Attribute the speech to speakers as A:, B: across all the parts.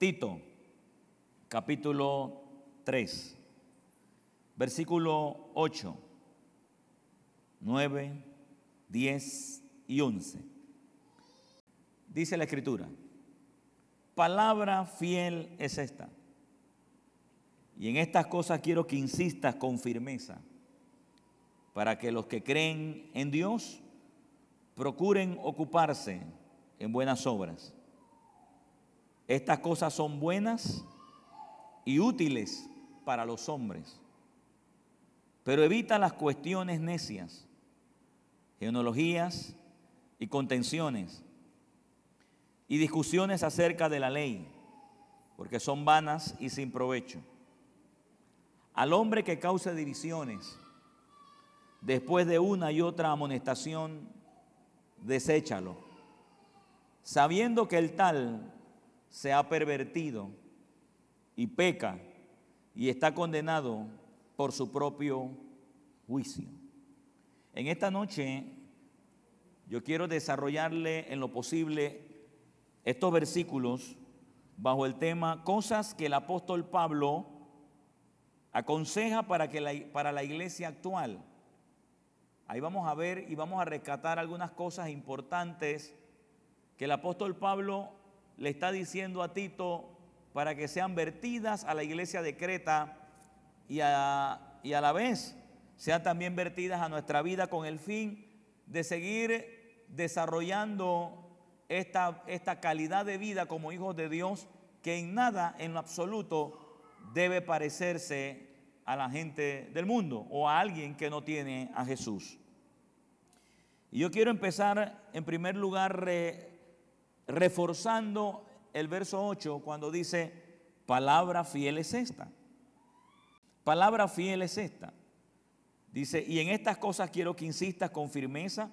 A: Tito, capítulo 3, versículo 8, 9, 10 y 11. Dice la escritura, palabra fiel es esta. Y en estas cosas quiero que insistas con firmeza, para que los que creen en Dios procuren ocuparse en buenas obras. Estas cosas son buenas y útiles para los hombres, pero evita las cuestiones necias, genealogías y contenciones y discusiones acerca de la ley, porque son vanas y sin provecho. Al hombre que cause divisiones, después de una y otra amonestación, deséchalo, sabiendo que el tal se ha pervertido y peca y está condenado por su propio juicio. En esta noche yo quiero desarrollarle en lo posible estos versículos bajo el tema cosas que el apóstol Pablo aconseja para, que la, para la iglesia actual. Ahí vamos a ver y vamos a rescatar algunas cosas importantes que el apóstol Pablo le está diciendo a Tito para que sean vertidas a la iglesia de Creta y a, y a la vez sean también vertidas a nuestra vida con el fin de seguir desarrollando esta, esta calidad de vida como hijos de Dios que en nada, en lo absoluto, debe parecerse a la gente del mundo o a alguien que no tiene a Jesús. Y yo quiero empezar en primer lugar reforzando el verso 8 cuando dice, palabra fiel es esta. Palabra fiel es esta. Dice, y en estas cosas quiero que insistas con firmeza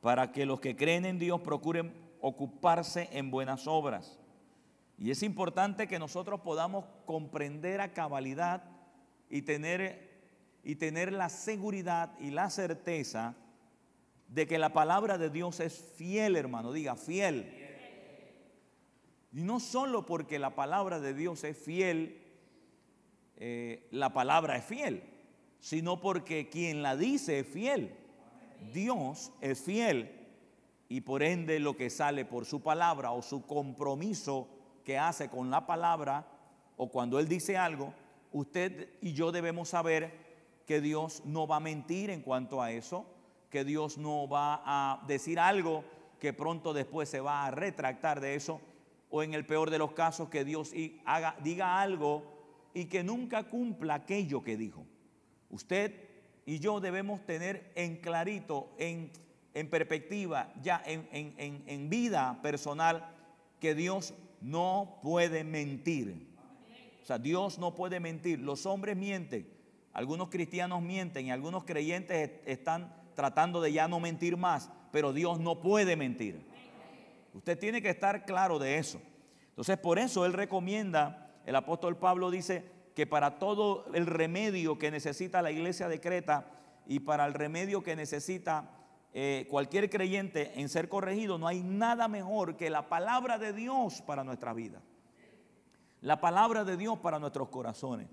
A: para que los que creen en Dios procuren ocuparse en buenas obras. Y es importante que nosotros podamos comprender a cabalidad y tener, y tener la seguridad y la certeza de que la palabra de Dios es fiel, hermano, diga fiel. No solo porque la palabra de Dios es fiel, eh, la palabra es fiel, sino porque quien la dice es fiel. Dios es fiel y por ende lo que sale por su palabra o su compromiso que hace con la palabra o cuando Él dice algo, usted y yo debemos saber que Dios no va a mentir en cuanto a eso, que Dios no va a decir algo que pronto después se va a retractar de eso, o en el peor de los casos que Dios haga, diga algo y que nunca cumpla aquello que dijo. Usted y yo debemos tener en clarito, en en perspectiva, ya en, vida personal, que Dios no puede mentir. O sea, Dios no puede mentir. Los hombres mienten, algunos cristianos mienten y algunos creyentes están tratando de ya no mentir más, pero Dios no puede mentir. Usted tiene que estar claro de eso. Entonces, por eso Él recomienda, el apóstol Pablo dice que para todo el remedio que necesita la iglesia de Creta y para el remedio que necesita eh, cualquier creyente en ser corregido, no hay nada mejor que la palabra de Dios para nuestra vida. La palabra de Dios para nuestros corazones.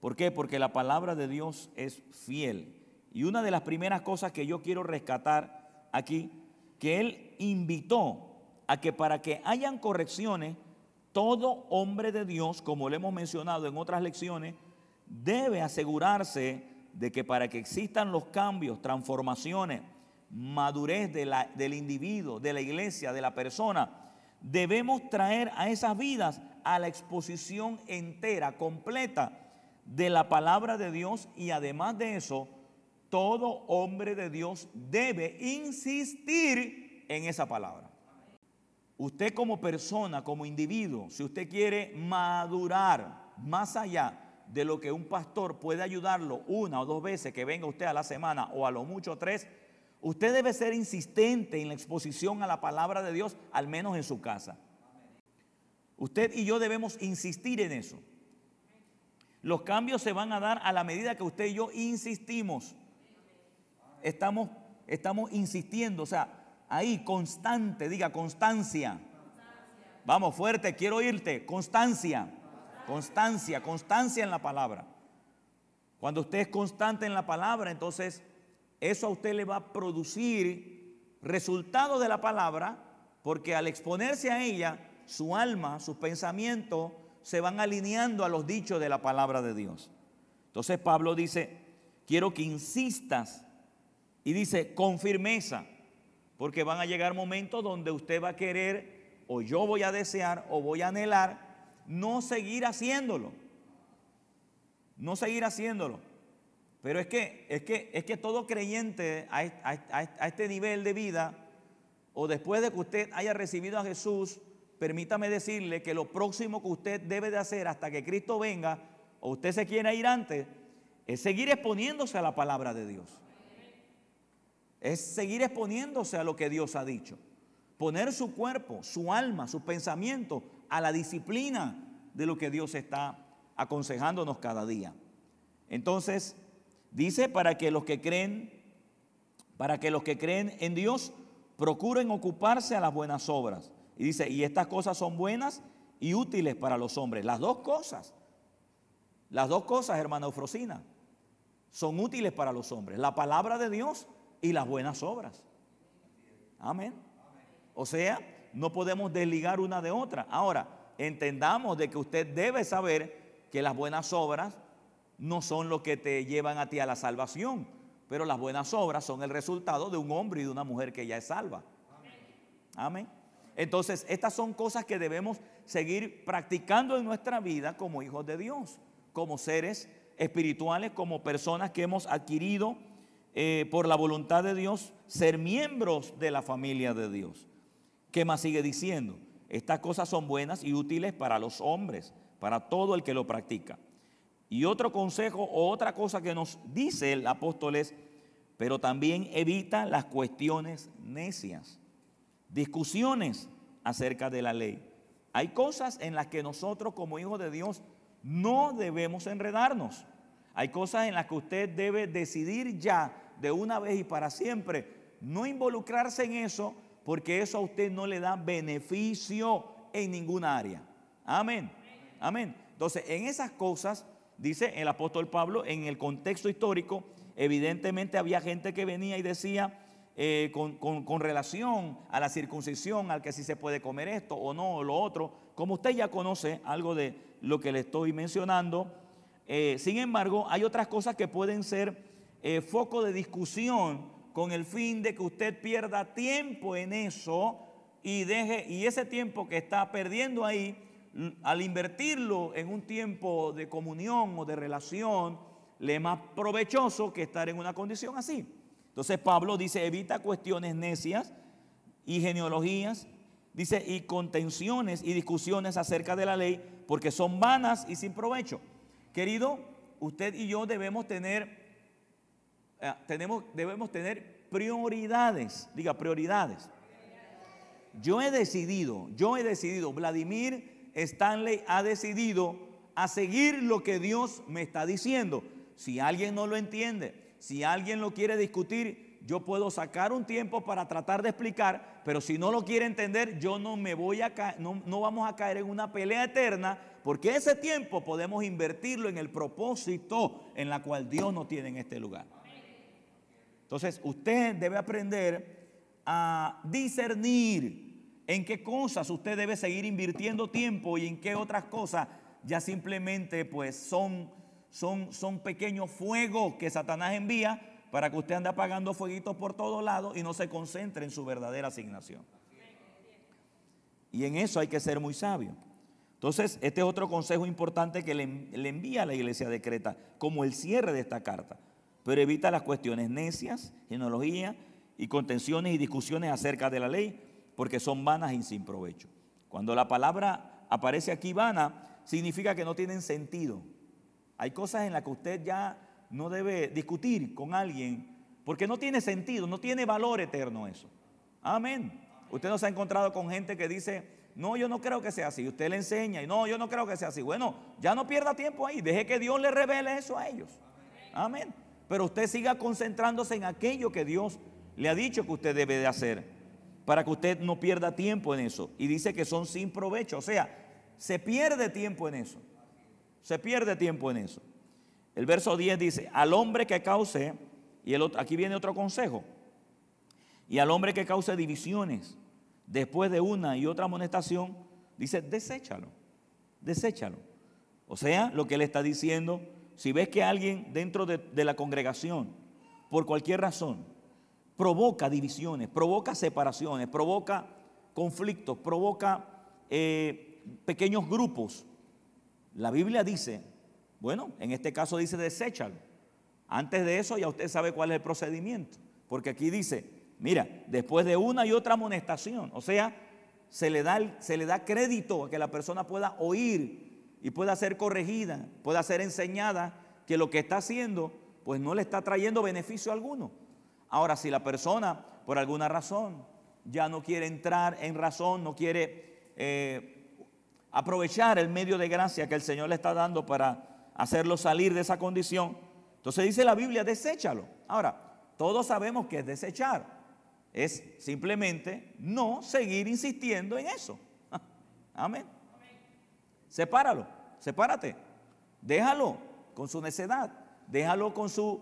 A: ¿Por qué? Porque la palabra de Dios es fiel. Y una de las primeras cosas que yo quiero rescatar aquí, que Él invitó a que para que hayan correcciones, todo hombre de Dios, como lo hemos mencionado en otras lecciones, debe asegurarse de que para que existan los cambios, transformaciones, madurez del individuo, de la iglesia, de la persona, debemos traer a esas vidas a la exposición entera, completa de la palabra de Dios y además de eso, todo hombre de Dios debe insistir en esa palabra. Usted como persona, como individuo, si usted quiere madurar más allá de lo que un pastor puede ayudarlo una o dos veces que venga usted a la semana o a lo mucho tres, Usted debe ser insistente en la exposición a la palabra de Dios, al menos en su casa. Usted y yo debemos insistir en eso. Los cambios se van a dar a la medida que usted y yo insistimos. Estamos, estamos insistiendo, o sea, ahí constante, diga constancia. Vamos, fuerte, quiero oírte. Constancia, constancia, constancia en la palabra. Cuando usted es constante en la palabra, entonces eso a usted le va a producir resultados de la palabra, porque al exponerse a ella, su alma, sus pensamientos se van alineando a los dichos de la palabra de Dios. Entonces Pablo dice, quiero que insistas y dice, con firmeza, porque van a llegar momentos donde usted va a querer, o yo voy a desear, o voy a anhelar, no seguir haciéndolo. No seguir haciéndolo. Pero es que, es que, es que todo creyente a, a este nivel de vida, o después de que usted haya recibido a Jesús, permítame decirle que lo próximo que usted debe de hacer hasta que Cristo venga, o usted se quiera ir antes, es seguir exponiéndose a la palabra de Dios. Es seguir exponiéndose a lo que Dios ha dicho. Poner su cuerpo, su alma, su pensamiento a la disciplina de lo que Dios está aconsejándonos cada día. Entonces, dice para que los que creen, para que los que creen en Dios procuren ocuparse a las buenas obras. Y dice, y estas cosas son buenas y útiles para los hombres. Las dos cosas, las dos cosas, hermana Eufrosina, son útiles para los hombres. La palabra de Dios y las buenas obras. Amén. O sea, no podemos desligar una de otra. Ahora, entendamos de que usted debe saber que las buenas obras no son lo que te llevan a ti a la salvación, pero las buenas obras son el resultado de un hombre y de una mujer que ya es salva. Amén. Entonces, estas son cosas que debemos seguir practicando en nuestra vida como hijos de Dios, como seres espirituales, como personas que hemos adquirido eh, por la voluntad de Dios ser miembros de la familia de Dios. ¿Qué más sigue diciendo? Estas cosas son buenas y útiles para los hombres, para todo el que lo practica. Y otro consejo o otra cosa que nos dice el apóstol es, pero también evita las cuestiones necias discusiones acerca de la ley. Hay cosas en las que nosotros como hijos de Dios no debemos enredarnos. Hay cosas en las que usted debe decidir ya de una vez y para siempre no involucrarse en eso porque eso a usted no le da beneficio en ninguna área. Amén. Amén. Entonces, en esas cosas, dice el apóstol Pablo, en el contexto histórico, evidentemente había gente que venía y decía, eh, con, relación a la circuncisión, al que si se puede comer esto o no, o lo otro. Como usted ya conoce algo de lo que le estoy mencionando, eh, sin embargo, hay otras cosas que pueden ser eh, foco de discusión con el fin de que usted pierda tiempo en eso y deje, y ese tiempo que está perdiendo ahí, al invertirlo en un tiempo de comunión o de relación, le es más provechoso que estar en una condición así. Entonces Pablo dice, evita cuestiones necias y genealogías, dice, y contenciones y discusiones acerca de la ley, porque son vanas y sin provecho. Querido, usted y yo debemos tener, eh, tenemos, debemos tener prioridades, diga prioridades. Yo he decidido, yo he decidido, Vladimir Stanley ha decidido a seguir lo que Dios me está diciendo. Si alguien no lo entiende, si alguien lo quiere discutir, yo puedo sacar un tiempo para tratar de explicar, pero si no lo quiere entender, yo no me voy a no, no vamos a caer en una pelea eterna, porque ese tiempo podemos invertirlo en el propósito en la cual Dios nos tiene en este lugar. Entonces, usted debe aprender a discernir en qué cosas usted debe seguir invirtiendo tiempo y en qué otras cosas ya simplemente pues son son, pequeños fuegos que Satanás envía para que usted ande apagando fueguitos por todos lados y no se concentre en su verdadera asignación. Y en eso hay que ser muy sabio. Entonces, este es otro consejo importante que le, le envía a la iglesia de Creta, como el cierre de esta carta. Pero evita las cuestiones necias, genealogía y contenciones y discusiones acerca de la ley, porque son vanas y sin provecho. Cuando la palabra aparece aquí vana, significa que no tienen sentido. Hay cosas en las que usted ya no debe discutir con alguien porque no tiene sentido, no tiene valor eterno eso. Amén. Usted no se ha encontrado con gente que dice, no, yo no creo que sea así. Usted le enseña y no, yo no creo que sea así. Bueno, ya no pierda tiempo ahí. Deje que Dios le revele eso a ellos. Amén. Pero usted siga concentrándose en aquello que Dios le ha dicho que usted debe de hacer. para que usted no pierda tiempo en eso. Y dice que son sin provecho, o sea, se pierde tiempo en eso. Se pierde tiempo en eso. El verso 10 dice, al hombre que cause, y el otro, aquí viene otro consejo, y al hombre que cause divisiones después de una y otra amonestación, dice, deséchalo, deséchalo. O sea, lo que él está diciendo, si ves que alguien dentro de, la congregación, por cualquier razón, provoca divisiones, provoca separaciones, provoca conflictos, provoca eh, pequeños grupos. La Biblia dice, bueno, en este caso dice deséchalo. Antes de eso ya usted sabe cuál es el procedimiento, porque aquí dice, mira, después de una y otra amonestación, o sea, se le da, se le da crédito a que la persona pueda oír y pueda ser corregida, pueda ser enseñada que lo que está haciendo pues no le está trayendo beneficio alguno. Ahora, si la persona, por alguna razón, ya no quiere entrar en razón, no quiere eh, aprovechar el medio de gracia que el Señor le está dando para hacerlo salir de esa condición, entonces dice la Biblia, deséchalo. Ahora, todos sabemos que es desechar. Es simplemente no seguir insistiendo en eso. Amén. Sepáralo, sepárate. Déjalo con su necedad. Déjalo con su,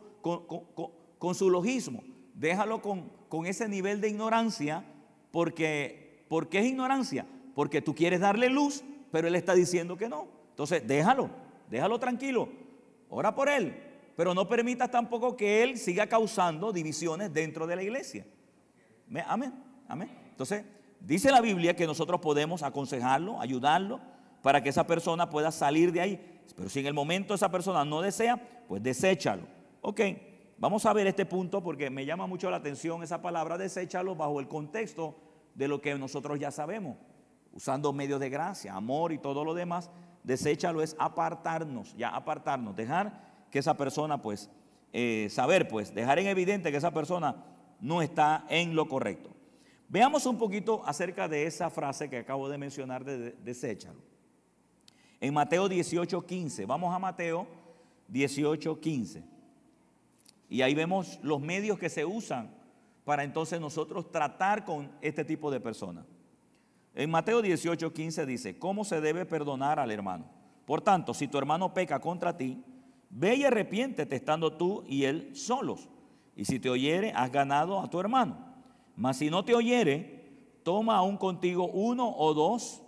A: con su logismo déjalo con, ese nivel de ignorancia, porque, porque es ignorancia, porque tú quieres darle luz, pero él está diciendo que no. Entonces, déjalo, déjalo tranquilo, ora por él, pero no permitas tampoco que él siga causando divisiones dentro de la iglesia. Amén, amén. Entonces, dice la Biblia que nosotros podemos aconsejarlo, ayudarlo, para que esa persona pueda salir de ahí. Pero si en el momento esa persona no desea, pues deséchalo. Ok. Vamos a ver este punto porque me llama mucho la atención esa palabra, deséchalo bajo el contexto de lo que nosotros ya sabemos, usando medios de gracia, amor y todo lo demás. Deséchalo es apartarnos, ya apartarnos, dejar que esa persona, pues, eh, saber, pues, dejar en evidente que esa persona no está en lo correcto. Veamos un poquito acerca de esa frase que acabo de mencionar de, deséchalo. En Mateo 18:15, vamos a Mateo 18:15. Y ahí vemos los medios que se usan para entonces nosotros tratar con este tipo de personas. En Mateo 18, 15 dice, ¿cómo se debe perdonar al hermano? Por tanto, si tu hermano peca contra ti, ve y arrepiéntete estando tú y él solos. Y si te oyere, has ganado a tu hermano. Mas si no te oyere, toma aún contigo uno o dos,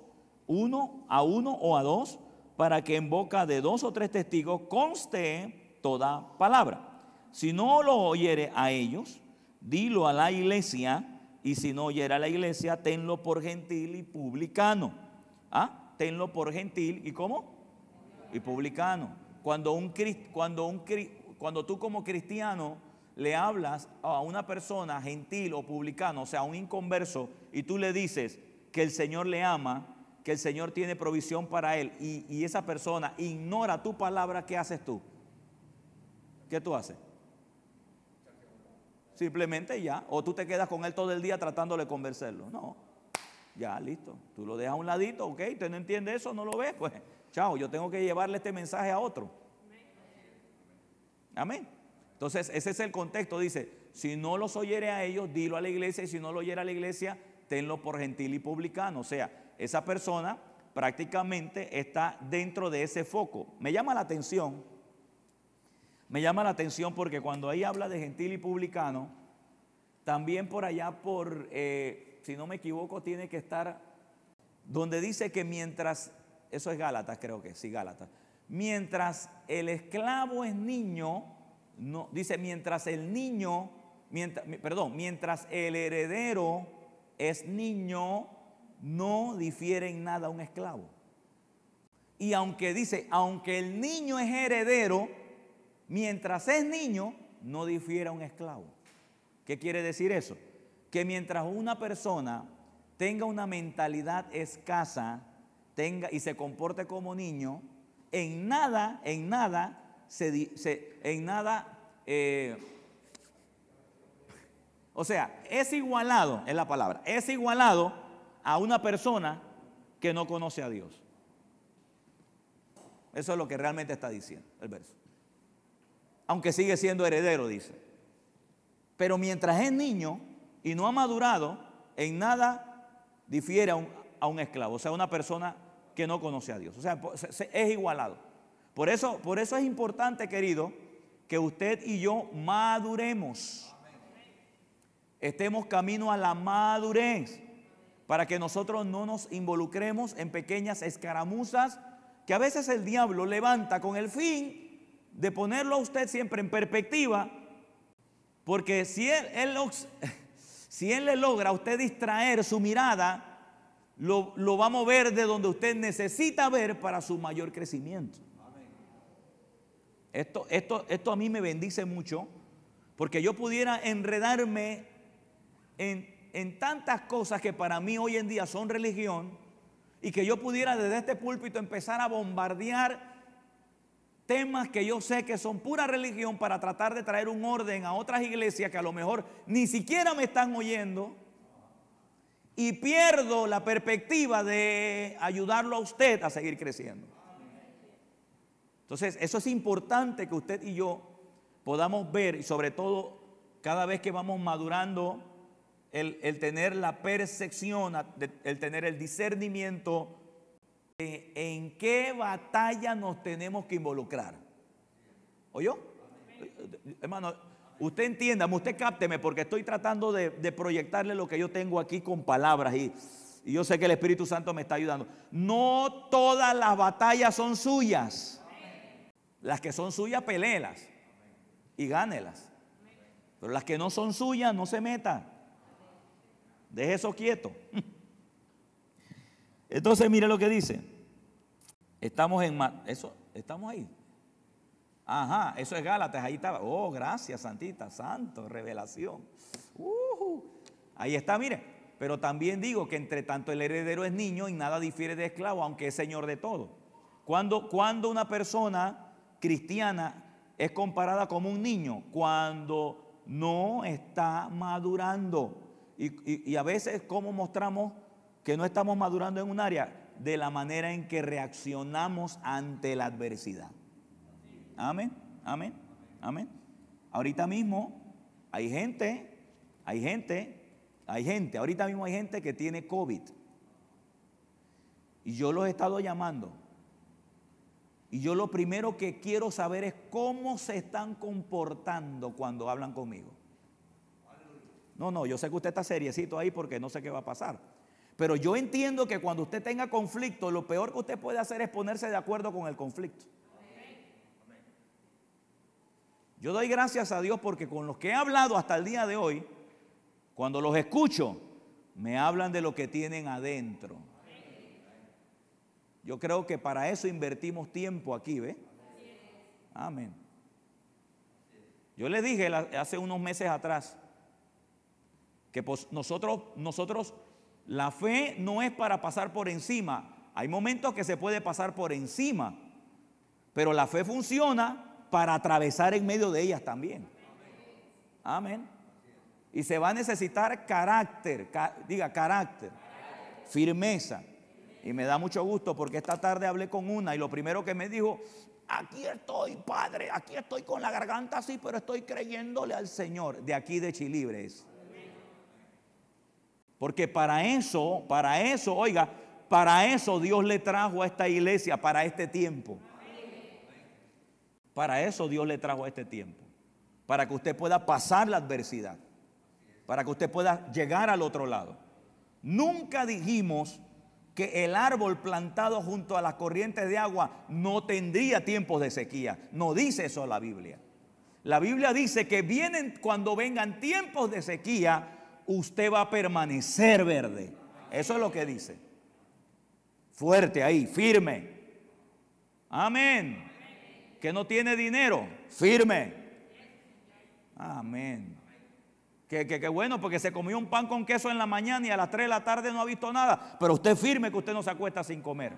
A: uno a uno o a dos, para que en boca de dos o tres testigos conste toda palabra. Si no lo oyere a ellos, dilo a la iglesia, y si no oyere a la iglesia, tenlo por gentil y publicano. ¿Ah? Tenlo por gentil y cómo? Y publicano. Cuando, un, cuando, un, cuando tú como cristiano le hablas a una persona gentil o publicano, o sea, a un inconverso, y tú le dices que el Señor le ama, que el Señor tiene provisión para él, y, esa persona ignora tu palabra, ¿qué haces tú? ¿Qué tú haces? Simplemente ya. O tú te quedas con él todo el día tratándole de convencerlo. No. Ya, listo. Tú lo dejas a un ladito, ok. Usted no entiende eso, no lo ves. Pues, chao, yo tengo que llevarle este mensaje a otro. Amén. Entonces, ese es el contexto. Dice, si no los oyere a ellos, dilo a la iglesia. Y si no lo oyere a la iglesia, tenlo por gentil y publicano. O sea, esa persona prácticamente está dentro de ese foco. Me llama la atención me llama la atención porque cuando ahí habla de gentil y publicano, también por allá por, eh, si no me equivoco, tiene que estar donde dice que mientras, eso es Gálatas creo que, sí, Gálatas, mientras el esclavo es niño, no, dice mientras el niño, mientras, perdón, mientras el heredero es niño, no difiere en nada un esclavo. Y aunque dice, aunque el niño es heredero, mientras es niño, no difiere a un esclavo. ¿Qué quiere decir eso? Que mientras una persona tenga una mentalidad escasa, tenga y se comporte como niño, en nada, en nada, se, en nada, eh, o sea, es igualado, es la palabra, es igualado a una persona que no conoce a Dios. Eso es lo que realmente está diciendo el verso aunque sigue siendo heredero, dice. Pero mientras es niño y no ha madurado, en nada difiere a un, esclavo, o sea, una persona que no conoce a Dios. O sea, es igualado. Por eso, por eso es importante, querido, que usted y yo maduremos. Estemos camino a la madurez para que nosotros no nos involucremos en pequeñas escaramuzas que a veces el diablo levanta con el fin de ponerlo a usted siempre en perspectiva, porque si él, le logra a usted distraer su mirada, lo, lo va a mover de donde usted necesita ver para su mayor crecimiento. Esto, esto, esto a mí me bendice mucho porque yo pudiera enredarme en, en tantas cosas que para mí hoy en día son religión y que yo pudiera desde este púlpito empezar a bombardear temas que yo sé que son pura religión para tratar de traer un orden a otras iglesias que a lo mejor ni siquiera me están oyendo y pierdo la perspectiva de ayudarlo a usted a seguir creciendo. Entonces, eso es importante que usted y yo podamos ver, y sobre todo cada vez que vamos madurando, el, tener la percepción, el tener el discernimiento de en qué batalla nos tenemos que involucrar. ¿Oyó? Hermano, usted entiéndame, usted cápteme, porque estoy tratando de, proyectarle lo que yo tengo aquí con palabras y, y yo sé que el Espíritu Santo me está ayudando. No todas las batallas son suyas. Las que son suyas, pelélas y gánelas. Pero las que no son suyas, no se meta. Deje eso quieto. Entonces, mire lo que dice. Estamos en eso, estamos ahí. Ajá, eso es Gálatas, ahí estaba. Oh, gracias, Santita, Santo, revelación. ahí está, mire. Pero también digo que entre tanto el heredero es niño y nada difiere de esclavo, aunque es señor de todo. Cuando, cuando una persona cristiana es comparada como un niño cuando no está madurando. Y, a veces, ¿cómo mostramos que no estamos madurando en un área? De la manera en que reaccionamos ante la adversidad. Amén, amén, amén. Ahorita mismo hay gente, hay gente, hay gente, ahorita mismo hay gente que tiene COVID. Y yo los he estado llamando y yo lo primero que quiero saber es cómo se están comportando cuando hablan conmigo. No, no, yo sé que usted está seriecito ahí porque no sé qué va a pasar. Pero yo entiendo que cuando usted tenga conflicto, lo peor que usted puede hacer es ponerse de acuerdo con el conflicto. Yo doy gracias a Dios porque con los que he hablado hasta el día de hoy, cuando los escucho, me hablan de lo que tienen adentro. Yo creo que para eso invertimos tiempo aquí, ¿ve? Amén. Yo le dije hace unos meses atrás que nosotros, nosotros, la fe no es para pasar por encima. Hay momentos que se puede pasar por encima, pero la fe funciona para atravesar en medio de ellas también. Amén. Y se va a necesitar carácter, diga carácter, firmeza. Y me da mucho gusto porque esta tarde hablé con una y lo primero que me dijo, aquí estoy, Padre, aquí estoy con la garganta así, pero estoy creyéndole al Señor de aquí de Chilibres. Porque para eso, para eso, oiga, para eso Dios le trajo a esta iglesia, para este tiempo. Para eso Dios le trajo a este tiempo. Para que usted pueda pasar la adversidad. Para que usted pueda llegar al otro lado. Nunca dijimos que el árbol plantado junto a las corrientes de agua no tendría tiempos de sequía. No dice eso la Biblia. La Biblia dice que vienen cuando vengan tiempos de sequía, usted va a permanecer verde. Eso es lo que dice. Fuerte ahí, firme. Amén. Que no tiene dinero, firme. Amén. Que, bueno, porque se comió un pan con queso en la mañana y a las 3 de la tarde no ha visto nada. Pero usted firme que usted no se acuesta sin comer.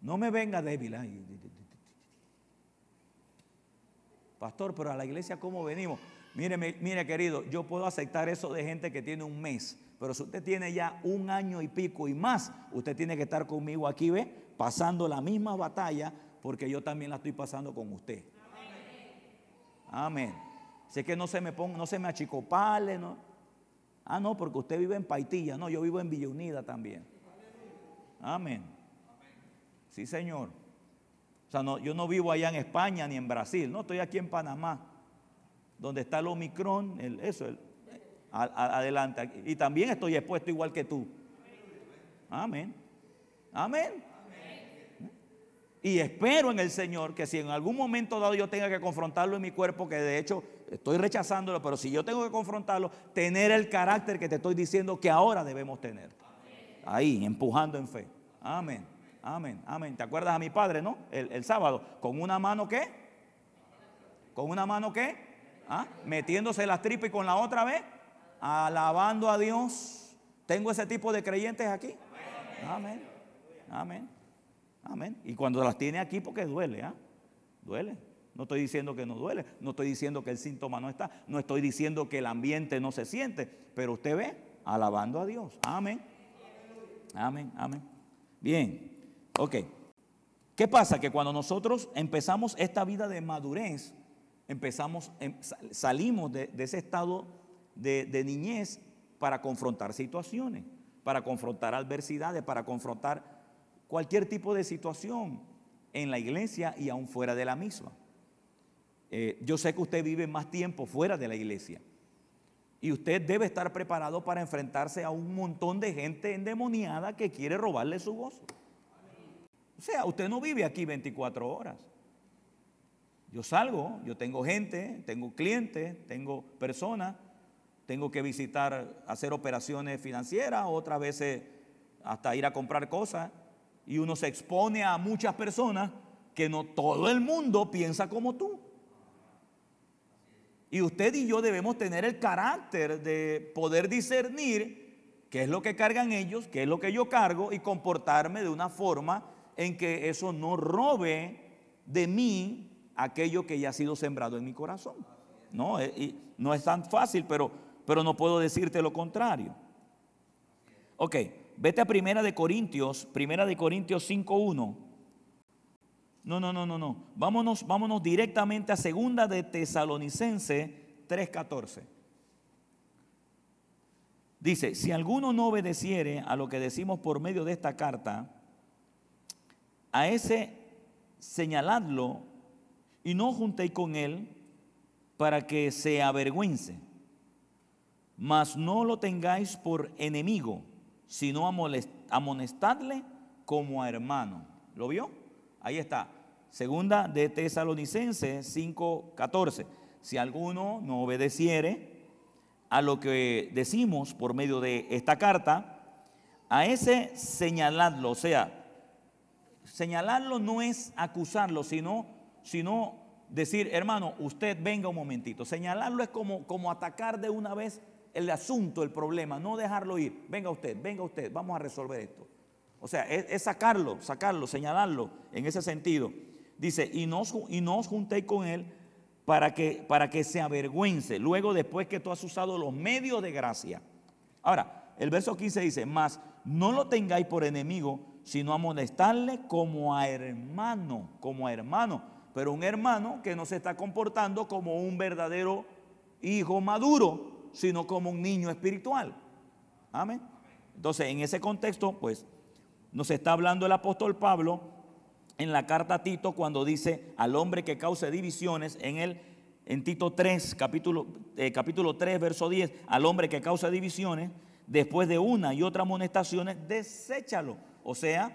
A: No me venga débil. Pastor, pero a la iglesia ¿cómo venimos? Mire, mire querido, yo puedo aceptar eso de gente que tiene un mes. Pero si usted tiene ya un año y pico y más, usted tiene que estar conmigo aquí, ¿ve? Pasando la misma batalla, porque yo también la estoy pasando con usted. Amén. Sé que no se me ponga, no se me achicopale, ¿no? Ah, no, porque usted vive en Paitilla. No, yo vivo en Villa Unida también. Amén. Sí, Señor. O sea, no, yo no vivo allá en España ni en Brasil. No, estoy aquí en Panamá, donde está el Omicron, el, eso, el, adelante. Y también estoy expuesto igual que tú. Amén. Amén. Y espero en el Señor que si en algún momento dado yo tenga que confrontarlo en mi cuerpo, que de hecho estoy rechazándolo, pero si yo tengo que confrontarlo, tener el carácter que te estoy diciendo que ahora debemos tener. Ahí, empujando en fe. Amén, amén, amén. ¿Te acuerdas a mi padre, no? El, sábado, con una mano qué? ¿Con una mano qué? ¿Ah? Metiéndose las tripas y con la otra vez, alabando a Dios. ¿Tengo ese tipo de creyentes aquí? Amén, amén. Amén. Y cuando las tiene aquí, porque duele, ¿ah? Duele. No estoy diciendo que no duele, no estoy diciendo que el síntoma no está, no estoy diciendo que el ambiente no se siente, pero usted ve, alabando a Dios. Amén. Amén, amén. Bien, ok. ¿Qué pasa? Que cuando nosotros empezamos esta vida de madurez, empezamos, em, salimos de, ese estado de, niñez para confrontar situaciones, para confrontar adversidades, para confrontar cualquier tipo de situación en la iglesia y aún fuera de la misma. Eh, yo sé que usted vive más tiempo fuera de la iglesia y usted debe estar preparado para enfrentarse a un montón de gente endemoniada que quiere robarle su gozo. O sea, usted no vive aquí 24 horas. Yo salgo, yo tengo gente, tengo clientes, tengo personas, tengo que visitar, hacer operaciones financieras, otras veces hasta ir a comprar cosas y uno se expone a muchas personas que no todo el mundo piensa como tú. Y usted y yo debemos tener el carácter de poder discernir qué es lo que cargan ellos, qué es lo que yo cargo y comportarme de una forma en que eso no robe de mí aquello que ya ha sido sembrado en mi corazón. No, eh, y no es tan fácil, pero, pero no puedo decirte lo contrario. Ok. Vete a Primera de Corintios, Primera de Corintios 5.1. No, no, no, no, no. Vámonos, vámonos directamente a Segunda de Tesalonicense 3.14. Dice, si alguno no obedeciere a lo que decimos por medio de esta carta, a ese señaladlo y no juntéis con él para que se avergüence, mas no lo tengáis por enemigo sino amonestadle como a hermano. ¿Lo vio? Ahí está. Segunda de Tesalonicenses 5:14. Si alguno no obedeciere a lo que decimos por medio de esta carta, a ese señaladlo, o sea, señalarlo no es acusarlo, sino, sino decir, hermano, usted venga un momentito. Señalarlo es como, como atacar de una vez el asunto, el problema, no dejarlo ir. Venga usted, venga usted, vamos a resolver esto. O sea, es, sacarlo, sacarlo, señalarlo en ese sentido. Dice, y no, y no os juntéis con él para que, para que se avergüence, luego después que tú has usado los medios de gracia. Ahora, el verso 15 dice, más no lo tengáis por enemigo, sino amonestarle como a hermano, como a hermano, pero un hermano que no se está comportando como un verdadero hijo maduro, sino como un niño espiritual. Amén. Entonces, en ese contexto, pues, nos está hablando el apóstol Pablo en la carta a Tito cuando dice al hombre que cause divisiones en el en Tito 3, capítulo, eh, capítulo 3, verso 10, al hombre que causa divisiones, después de una y otra amonestaciones, deséchalo. O sea,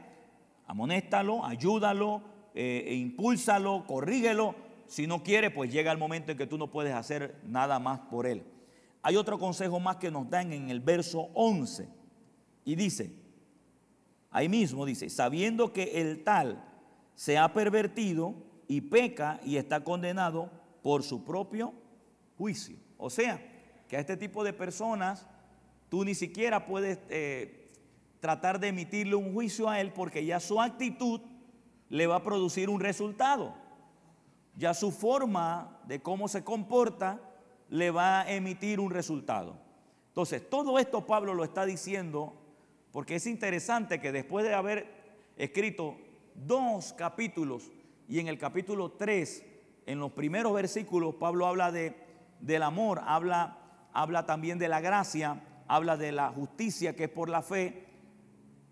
A: amonéstalo, ayúdalo, eh, e impúlsalo, corrígelo. Si no quiere, pues llega el momento en que tú no puedes hacer nada más por él. Hay otro consejo más que nos dan en el verso 11 y dice, ahí mismo dice, sabiendo que el tal se ha pervertido y peca y está condenado por su propio juicio. O sea, que a este tipo de personas tú ni siquiera puedes eh, tratar de emitirle un juicio a él porque ya su actitud le va a producir un resultado. Ya su forma de cómo se comporta le va a emitir un resultado. Entonces, todo esto Pablo lo está diciendo porque es interesante que después de haber escrito dos capítulos y en el capítulo 3, en los primeros versículos, Pablo habla de, del amor, habla, habla también de la gracia, habla de la justicia que es por la fe.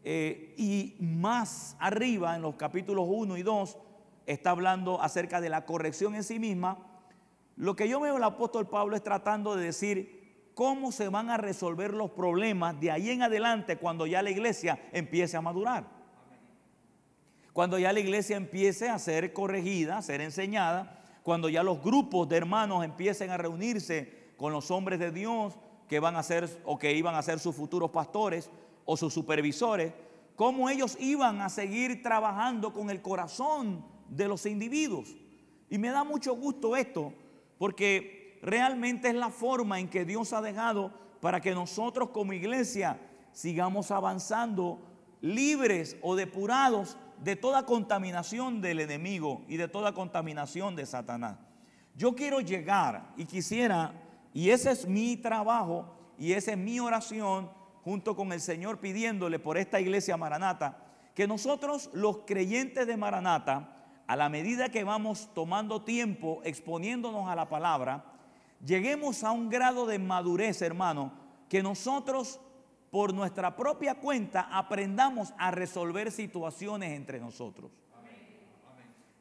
A: Eh, y más arriba, en los capítulos 1 y 2, está hablando acerca de la corrección en sí misma. Lo que yo veo el apóstol Pablo es tratando de decir cómo se van a resolver los problemas de ahí en adelante cuando ya la iglesia empiece a madurar. Cuando ya la iglesia empiece a ser corregida, a ser enseñada, cuando ya los grupos de hermanos empiecen a reunirse con los hombres de Dios que van a ser o que iban a ser sus futuros pastores o sus supervisores, cómo ellos iban a seguir trabajando con el corazón de los individuos. Y me da mucho gusto esto, porque realmente es la forma en que Dios ha dejado para que nosotros como iglesia sigamos avanzando libres o depurados de toda contaminación del enemigo y de toda contaminación de Satanás. Yo quiero llegar y quisiera, y ese es mi trabajo y esa es mi oración junto con el Señor pidiéndole por esta iglesia Maranata, que nosotros los creyentes de Maranata, a la medida que vamos tomando tiempo exponiéndonos a la palabra, lleguemos a un grado de madurez, hermano, que nosotros por nuestra propia cuenta aprendamos a resolver situaciones entre nosotros.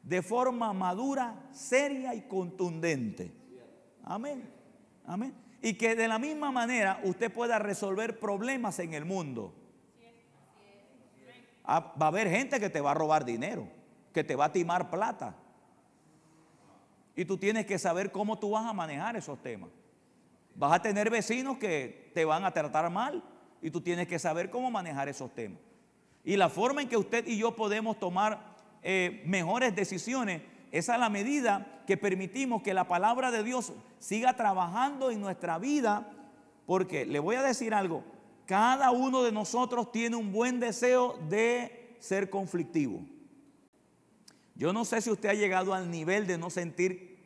A: De forma madura, seria y contundente. Amén. Amén. Y que de la misma manera usted pueda resolver problemas en el mundo. Ah, va a haber gente que te va a robar dinero que te va a timar plata. Y tú tienes que saber cómo tú vas a manejar esos temas. Vas a tener vecinos que te van a tratar mal y tú tienes que saber cómo manejar esos temas. Y la forma en que usted y yo podemos tomar eh, mejores decisiones es a la medida que permitimos que la palabra de Dios siga trabajando en nuestra vida, porque le voy a decir algo, cada uno de nosotros tiene un buen deseo de ser conflictivo. Yo no sé si usted ha llegado al nivel de no sentir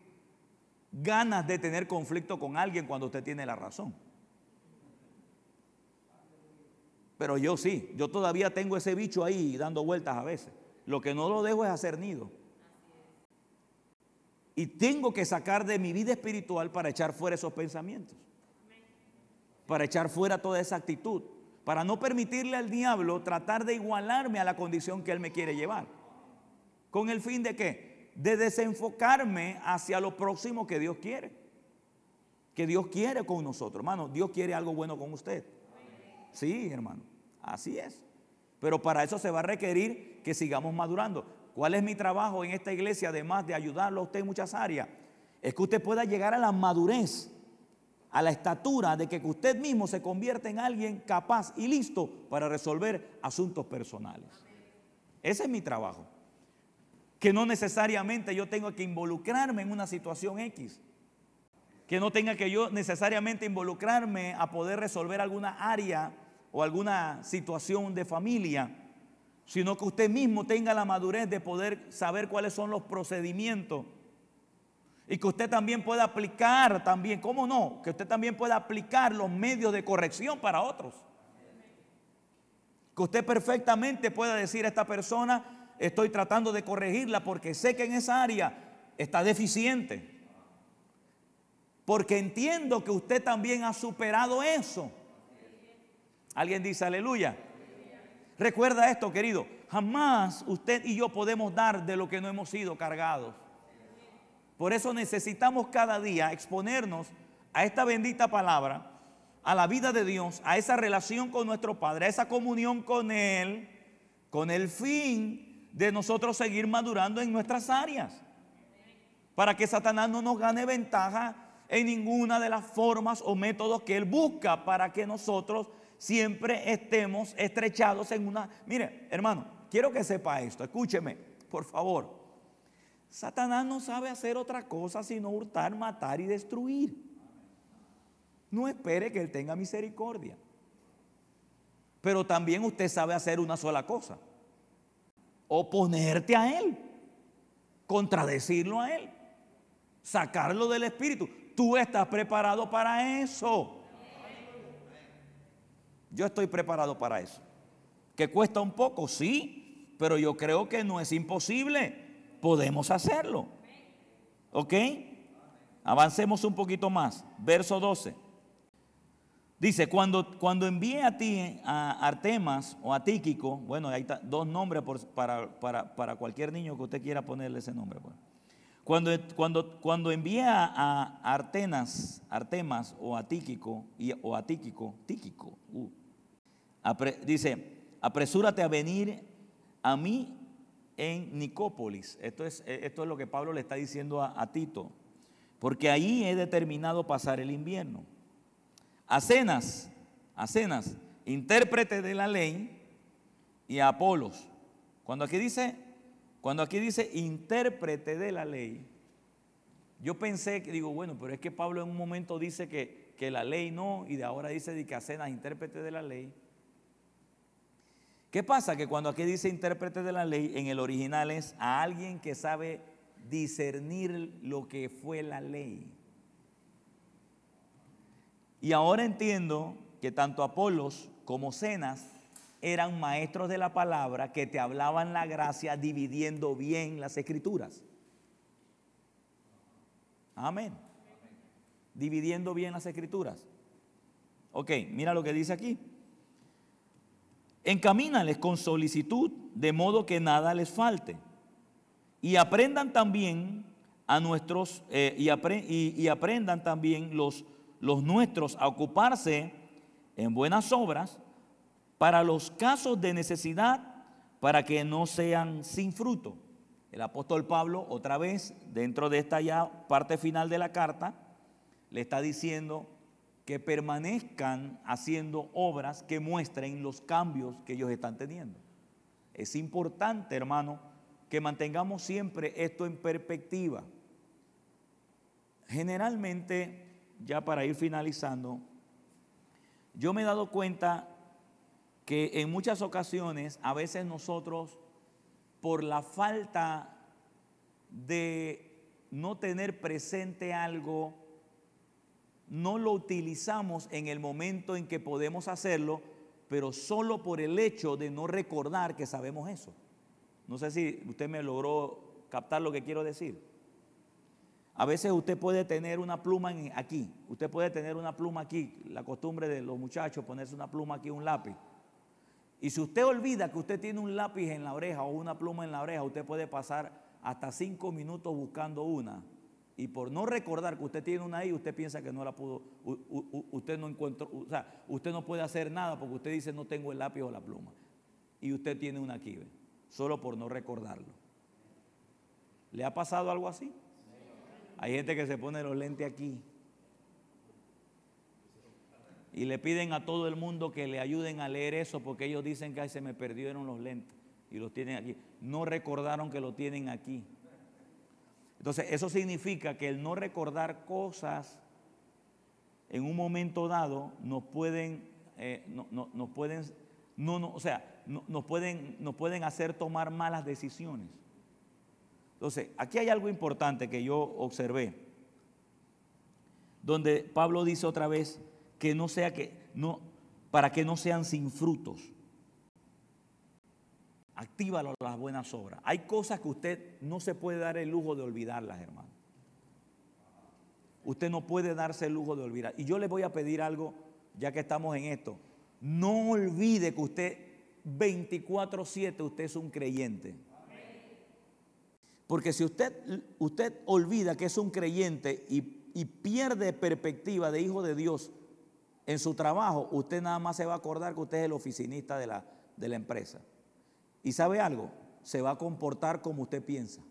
A: ganas de tener conflicto con alguien cuando usted tiene la razón. Pero yo sí, yo todavía tengo ese bicho ahí dando vueltas a veces. Lo que no lo dejo es hacer nido. Y tengo que sacar de mi vida espiritual para echar fuera esos pensamientos. Para echar fuera toda esa actitud. Para no permitirle al diablo tratar de igualarme a la condición que él me quiere llevar. ¿Con el fin de qué? De desenfocarme hacia lo próximo que Dios quiere. Que Dios quiere con nosotros. Hermano, Dios quiere algo bueno con usted. Sí, hermano. Así es. Pero para eso se va a requerir que sigamos madurando. ¿Cuál es mi trabajo en esta iglesia, además de ayudarlo a usted en muchas áreas? Es que usted pueda llegar a la madurez, a la estatura de que usted mismo se convierta en alguien capaz y listo para resolver asuntos personales. Ese es mi trabajo que no necesariamente yo tengo que involucrarme en una situación X, que no tenga que yo necesariamente involucrarme a poder resolver alguna área o alguna situación de familia, sino que usted mismo tenga la madurez de poder saber cuáles son los procedimientos y que usted también pueda aplicar también, ¿cómo no? Que usted también pueda aplicar los medios de corrección para otros. Que usted perfectamente pueda decir a esta persona, estoy tratando de corregirla porque sé que en esa área está deficiente. Porque entiendo que usted también ha superado eso. Alguien dice aleluya. Recuerda esto, querido. Jamás usted y yo podemos dar de lo que no hemos sido cargados. Por eso necesitamos cada día exponernos a esta bendita palabra, a la vida de Dios, a esa relación con nuestro Padre, a esa comunión con Él, con el fin de nosotros seguir madurando en nuestras áreas. Para que Satanás no nos gane ventaja en ninguna de las formas o métodos que él busca para que nosotros siempre estemos estrechados en una... Mire, hermano, quiero que sepa esto, escúcheme, por favor. Satanás no sabe hacer otra cosa sino hurtar, matar y destruir. No espere que él tenga misericordia. Pero también usted sabe hacer una sola cosa oponerte a Él, contradecirlo a Él, sacarlo del Espíritu. Tú estás preparado para eso. Yo estoy preparado para eso. ¿Que cuesta un poco? Sí, pero yo creo que no es imposible. Podemos hacerlo. ¿Ok? Avancemos un poquito más. Verso 12. Dice, cuando, cuando envíe a ti a Artemas o a Tíquico, bueno, hay dos nombres para, para, cualquier niño que usted quiera ponerle ese nombre. Pues. Cuando, cuando, cuando a Artenas, Artemas o a Tíquico, o a Tíquico, Tíquico, uh, dice, apresúrate a venir a mí en Nicópolis. Esto es, esto es lo que Pablo le está diciendo a, a Tito, porque ahí he determinado pasar el invierno. Acenas, Acenas, intérprete de la ley, y a Apolos. Cuando aquí dice, cuando aquí dice intérprete de la ley, yo pensé que digo, bueno, pero es que Pablo en un momento dice que, que la ley no, y de ahora dice que Acenas, intérprete de la ley. ¿Qué pasa? Que cuando aquí dice intérprete de la ley, en el original es a alguien que sabe discernir lo que fue la ley. Y ahora entiendo que tanto Apolos como Cenas eran maestros de la palabra que te hablaban la gracia dividiendo bien las escrituras. Amén. Dividiendo bien las escrituras. Ok, mira lo que dice aquí. Encamínales con solicitud, de modo que nada les falte. Y aprendan también a nuestros, eh, y aprendan también los los nuestros a ocuparse en buenas obras para los casos de necesidad, para que no sean sin fruto. El apóstol Pablo, otra vez, dentro de esta ya parte final de la carta, le está diciendo que permanezcan haciendo obras que muestren los cambios que ellos están teniendo. Es importante, hermano, que mantengamos siempre esto en perspectiva. Generalmente ya para ir finalizando, yo me he dado cuenta que en muchas ocasiones, a veces nosotros, por la falta de no tener presente algo, no lo utilizamos en el momento en que podemos hacerlo, pero solo por el hecho de no recordar que sabemos eso. No sé si usted me logró captar lo que quiero decir. A veces usted puede tener una pluma aquí, usted puede tener una pluma aquí, la costumbre de los muchachos ponerse una pluma aquí, un lápiz. Y si usted olvida que usted tiene un lápiz en la oreja o una pluma en la oreja, usted puede pasar hasta cinco minutos buscando una. Y por no recordar que usted tiene una ahí, usted piensa que no la pudo, usted no encuentra, o sea, usted no puede hacer nada porque usted dice no tengo el lápiz o la pluma. Y usted tiene una aquí, solo por no recordarlo. ¿Le ha pasado algo así? Hay gente que se pone los lentes aquí. Y le piden a todo el mundo que le ayuden a leer eso porque ellos dicen que se me perdieron los lentes y los tienen aquí. No recordaron que lo tienen aquí. Entonces, eso significa que el no recordar cosas en un momento dado nos pueden, eh, no, pueden, no, no, o sea, nos pueden, pueden hacer tomar malas decisiones. Entonces, aquí hay algo importante que yo observé, donde Pablo dice otra vez que no sea que, no, para que no sean sin frutos. Actívalo las buenas obras. Hay cosas que usted no se puede dar el lujo de olvidarlas, hermano. Usted no puede darse el lujo de olvidar. Y yo le voy a pedir algo, ya que estamos en esto. No olvide que usted 24/7 usted es un creyente. Porque si usted, usted olvida que es un creyente y, pierde perspectiva de hijo de Dios en su trabajo, usted nada más se va a acordar que usted es el oficinista de la, de la empresa. Y sabe algo, se va a comportar como usted piensa.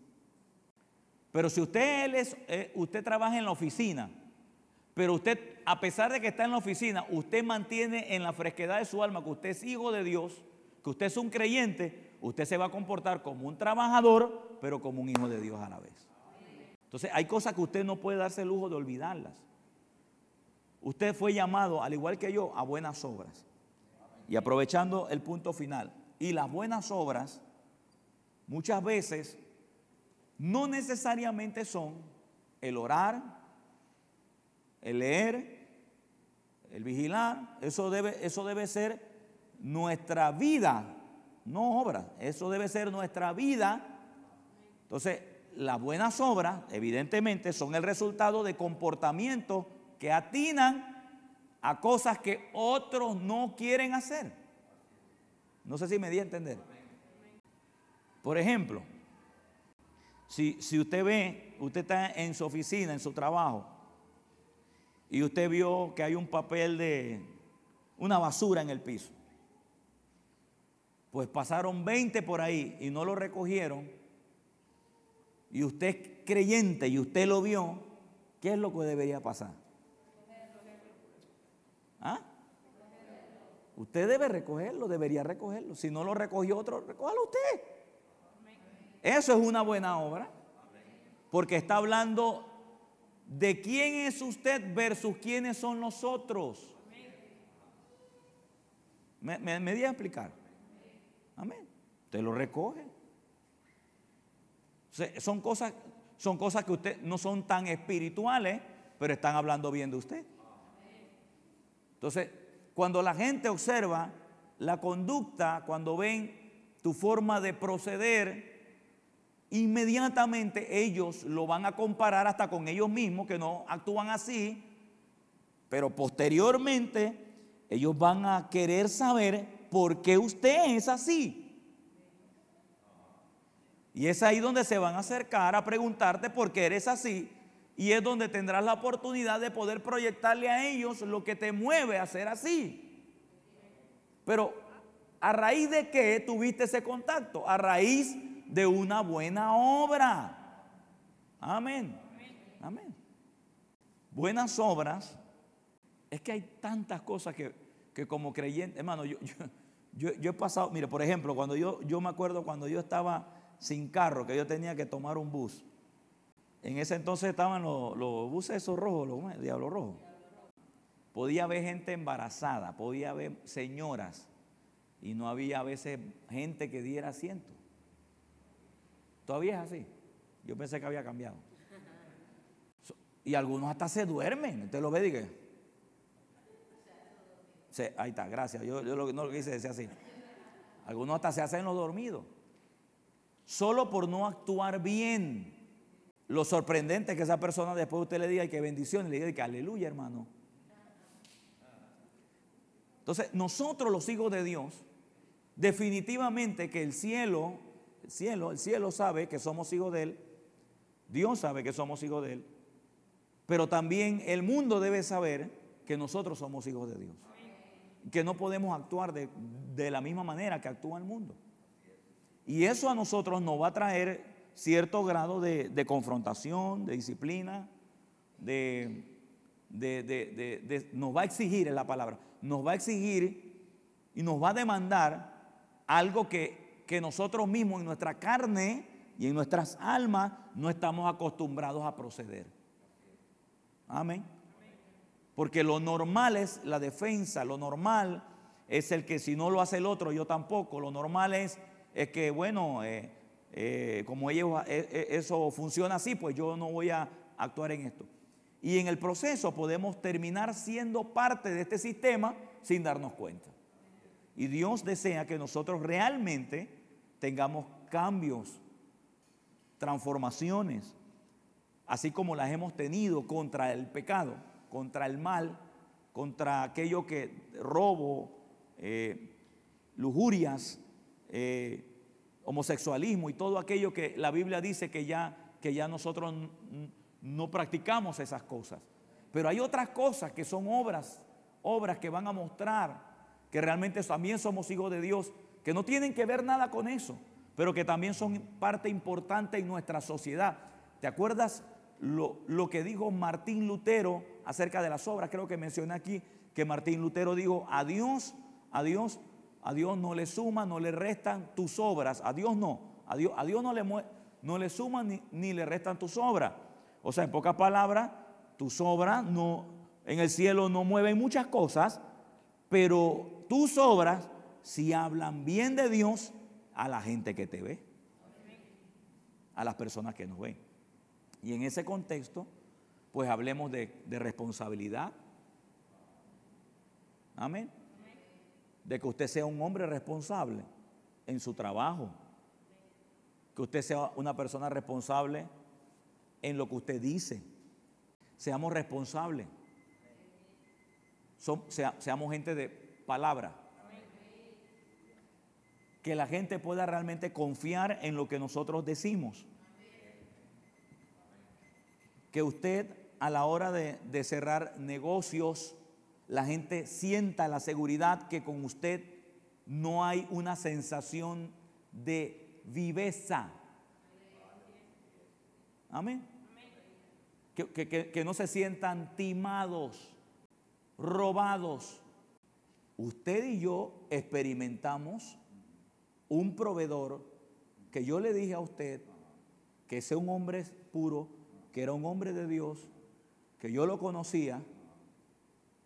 A: Pero si usted, es, eh, usted trabaja en la oficina, pero usted, a pesar de que está en la oficina, usted mantiene en la fresquedad de su alma que usted es hijo de Dios, que usted es un creyente, usted se va a comportar como un trabajador, pero como un hijo de Dios a la vez. Entonces hay cosas que usted no puede darse el lujo de olvidarlas. Usted fue llamado, al igual que yo, a buenas obras. Y aprovechando el punto final, y las buenas obras muchas veces no necesariamente son el orar, el leer, el vigilar, eso debe, eso debe ser nuestra vida no obras. Eso debe ser nuestra vida. Entonces, las buenas obras, evidentemente, son el resultado de comportamientos que atinan a cosas que otros no quieren hacer. No sé si me di a entender. Por ejemplo, si, si usted ve, usted está en su oficina, en su trabajo, y usted vio que hay un papel de una basura en el piso, pues pasaron 20 por ahí y no lo recogieron, y usted es creyente y usted lo vio, ¿qué es lo que debería pasar? Usted debe recogerlo, debería recogerlo. Si no lo recogió otro, recójalo usted. Eso es una buena obra. Porque está hablando de quién es usted versus quiénes son nosotros. ¿Me, me, di a explicar? Amén. Usted lo recoge. son, cosas, son cosas que usted no son tan espirituales, pero están hablando bien de usted. Entonces, cuando la gente observa la conducta, cuando ven tu forma de proceder, inmediatamente ellos lo van a comparar hasta con ellos mismos que no actúan así, pero posteriormente ellos van a querer saber por qué usted es así. Y es ahí donde se van a acercar a preguntarte por qué eres así y es donde tendrás la oportunidad de poder proyectarle a ellos lo que te mueve a ser así. Pero a raíz de qué tuviste ese contacto? A raíz de una buena obra. Amén. Amén. Buenas obras. Es que hay tantas cosas que, como creyente, hermano, yo, yo, yo, he pasado, mire, por ejemplo, cuando yo, yo me acuerdo cuando yo estaba sin carro, que yo tenía que tomar un bus. En ese entonces estaban los, buses esos rojos, los diablos rojos. Podía haber gente embarazada, podía haber señoras y no había a veces gente que diera asiento. Todavía es así. Yo pensé que había cambiado. Y algunos hasta se duermen. Usted lo ve y dice. ahí está, gracias. Yo, lo, no lo quise decir así. Algunos hasta se hacen los dormidos. Solo por no actuar bien. Lo sorprendente es que esa persona después usted le diga que bendición, le diga que aleluya, hermano. Entonces, nosotros los hijos de Dios, definitivamente que el cielo, el cielo, el cielo sabe que somos hijos de Él, Dios sabe que somos hijos de Él, pero también el mundo debe saber que nosotros somos hijos de Dios. Que no podemos actuar de, de la misma manera que actúa el mundo. Y eso a nosotros nos va a traer cierto grado de, confrontación, de disciplina, de, nos va a exigir, en la palabra, nos va a exigir y nos va a demandar algo que, que nosotros mismos en nuestra carne y en nuestras almas no estamos acostumbrados a proceder. Amén. Porque lo normal es la defensa, lo normal es el que si no lo hace el otro, yo tampoco. Lo normal es, es que, bueno, eh, eh, como ellos, eh, eh, eso funciona así, pues yo no voy a actuar en esto. Y en el proceso podemos terminar siendo parte de este sistema sin darnos cuenta. Y Dios desea que nosotros realmente tengamos cambios, transformaciones, así como las hemos tenido contra el pecado, contra el mal, contra aquello que robo, lujurias, homosexualismo y todo aquello que la Biblia dice que ya, que ya nosotros no practicamos esas cosas. Pero hay otras cosas que son obras, obras que van a mostrar que realmente también somos hijos de Dios, que no tienen que ver nada con eso, pero que también son parte importante en nuestra sociedad. ¿Te acuerdas lo, lo que dijo Martín Lutero acerca de las obras? Creo que mencioné aquí que Martín Lutero dijo, a Dios, a Dios no le suman, no le restan tus obras. A Dios no. A Dios, a Dios no, le, no le suman ni, le restan tus obras. O sea, en pocas palabras, tus obras no, en el cielo no mueven muchas cosas, pero tus obras si hablan bien de Dios a la gente que te ve, a las personas que nos ven. Y en ese contexto, pues hablemos de, de responsabilidad. Amén de que usted sea un hombre responsable en su trabajo, que usted sea una persona responsable en lo que usted dice. Seamos responsables. seamos gente de palabra. Que la gente pueda realmente confiar en lo que nosotros decimos. Que usted a la hora de, cerrar negocios, la gente sienta la seguridad que con usted no hay una sensación de viveza. Amén. Que, no se sientan timados, robados. Usted y yo experimentamos un proveedor que yo le dije a usted que ese un hombre puro, que era un hombre de Dios, que yo lo conocía,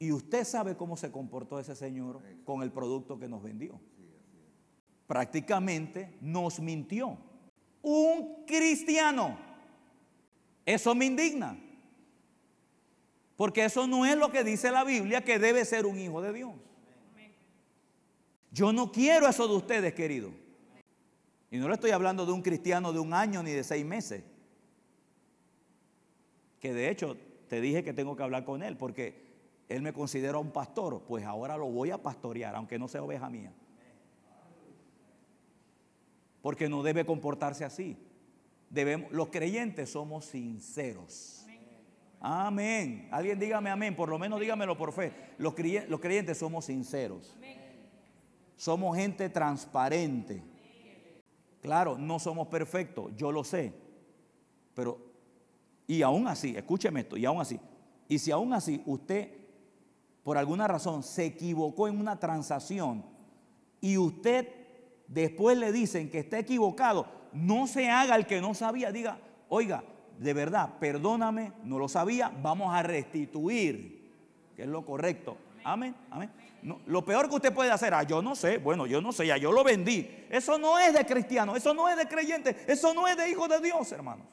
A: y usted sabe cómo se comportó ese señor con el producto que nos vendió. Prácticamente nos mintió. Un cristiano. Eso me indigna. Porque eso no es lo que dice la Biblia que debe ser un hijo de Dios. Yo no quiero eso de ustedes, querido. Y no le estoy hablando de un cristiano de un año ni de seis meses. Que de hecho te dije que tengo que hablar con él porque él me considera un pastor, pues ahora lo voy a pastorear, aunque no sea oveja mía. Porque no debe comportarse así. Debemos, los creyentes somos sinceros. Amén. Alguien dígame amén, por lo menos dígamelo por fe. Los creyentes, los creyentes somos sinceros. Somos gente transparente. Claro, no somos perfectos, yo lo sé. Pero, y aún así, escúcheme esto, y aún así, y si aún así usted por alguna razón se equivocó en una transacción y usted después le dicen que está equivocado, no se haga el que no sabía, diga, oiga, de verdad, perdóname, no lo sabía, vamos a restituir, que es lo correcto. Amén, amén. lo peor que usted puede hacer, ah, yo no sé, bueno, yo no sé, ya yo lo vendí. Eso no es de cristiano, eso no es de creyente, eso no es de hijo de Dios, hermanos.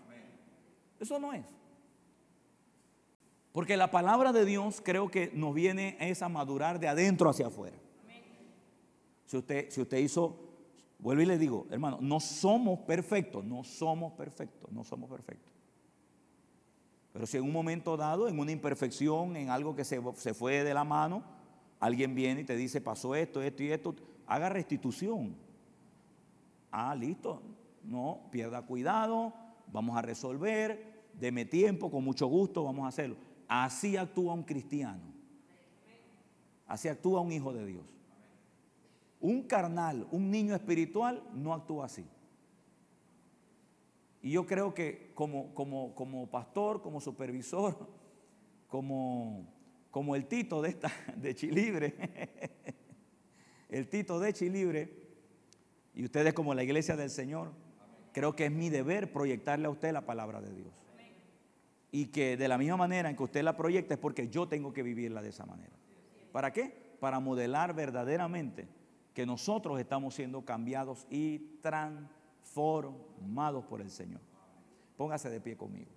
A: Eso no es. Porque la palabra de Dios creo que nos viene a madurar de adentro hacia afuera. Si usted, si usted hizo, vuelvo y le digo, hermano, no somos perfectos, no somos perfectos, no somos perfectos. Pero si en un momento dado, en una imperfección, en algo que se, se fue de la mano, alguien viene y te dice, pasó esto, esto y esto, haga restitución. Ah, listo. No, pierda cuidado, vamos a resolver, deme tiempo, con mucho gusto, vamos a hacerlo. Así actúa un cristiano. Así actúa un hijo de Dios. Un carnal, un niño espiritual no actúa así. Y yo creo que como, como, como pastor, como supervisor, como, como el Tito de, esta, de Chilibre, el Tito de Chilibre, y ustedes como la iglesia del Señor, creo que es mi deber proyectarle a usted la palabra de Dios y que de la misma manera en que usted la proyecta es porque yo tengo que vivirla de esa manera. ¿Para qué? Para modelar verdaderamente que nosotros estamos siendo cambiados y transformados por el Señor. Póngase de pie conmigo.